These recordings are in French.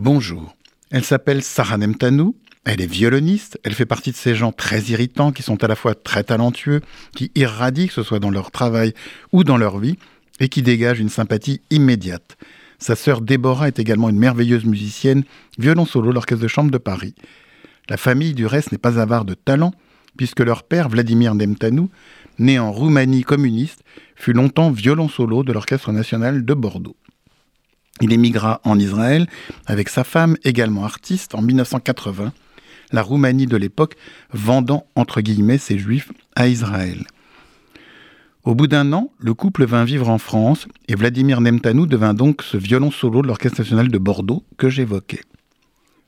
Bonjour. Elle s'appelle Sarah Nemtanou. Elle est violoniste. Elle fait partie de ces gens très irritants qui sont à la fois très talentueux, qui irradient, que ce soit dans leur travail ou dans leur vie, et qui dégagent une sympathie immédiate. Sa sœur Déborah est également une merveilleuse musicienne, violon solo, l'Orchestre de Chambre de Paris. La famille, du reste, n'est pas avare de talent, puisque leur père, Vladimir Nemtanou, né en Roumanie communiste, fut longtemps violon solo de l'Orchestre national de Bordeaux. Il émigra en Israël avec sa femme, également artiste, en 1980, la Roumanie de l'époque vendant entre guillemets ses juifs à Israël. Au bout d'un an, le couple vint vivre en France et Vladimir Nemtanou devint donc ce violon solo de l'Orchestre national de Bordeaux que j'évoquais.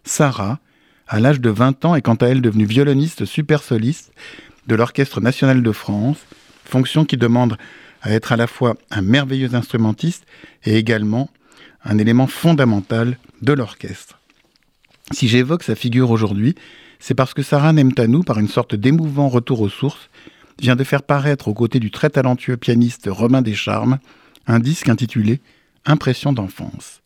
Sarah, à l'âge de 20 ans, est quant à elle devenue violoniste super soliste de l'Orchestre national de France, fonction qui demande à être à la fois un merveilleux instrumentiste et également un élément fondamental de l'orchestre. Si j'évoque sa figure aujourd'hui, c'est parce que Sarah Nemtanou, par une sorte d'émouvant retour aux sources, vient de faire paraître aux côtés du très talentueux pianiste Romain Descharmes un disque intitulé Impression d'enfance.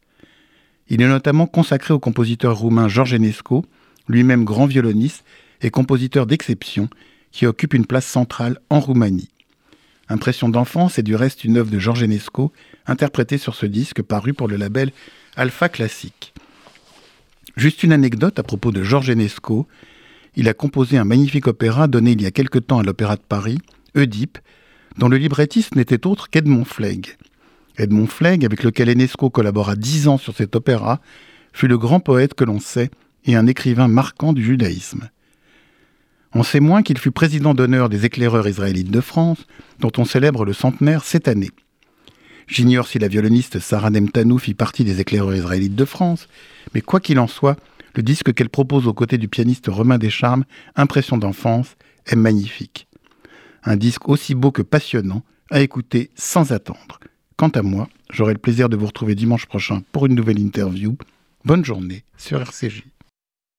Il est notamment consacré au compositeur roumain Georges Enesco, lui-même grand violoniste et compositeur d'exception, qui occupe une place centrale en Roumanie. Impression d'enfance est du reste une œuvre de Georges Enesco, interprétée sur ce disque paru pour le label Alpha Classique. Juste une anecdote à propos de Georges Enesco. Il a composé un magnifique opéra donné il y a quelque temps à l'Opéra de Paris, Oedipe, dont le librettiste n'était autre qu'Edmond Flegg. Edmond Flegg, avec lequel Enesco collabora dix ans sur cet opéra, fut le grand poète que l'on sait et un écrivain marquant du judaïsme. On sait moins qu'il fut président d'honneur des éclaireurs israélites de France, dont on célèbre le centenaire cette année. J'ignore si la violoniste Sarah Nemtanou fit partie des éclaireurs israélites de France, mais quoi qu'il en soit, le disque qu'elle propose aux côtés du pianiste Romain Descharmes, Impression d'enfance, est magnifique. Un disque aussi beau que passionnant, à écouter sans attendre. Quant à moi, j'aurai le plaisir de vous retrouver dimanche prochain pour une nouvelle interview. Bonne journée sur RCJ.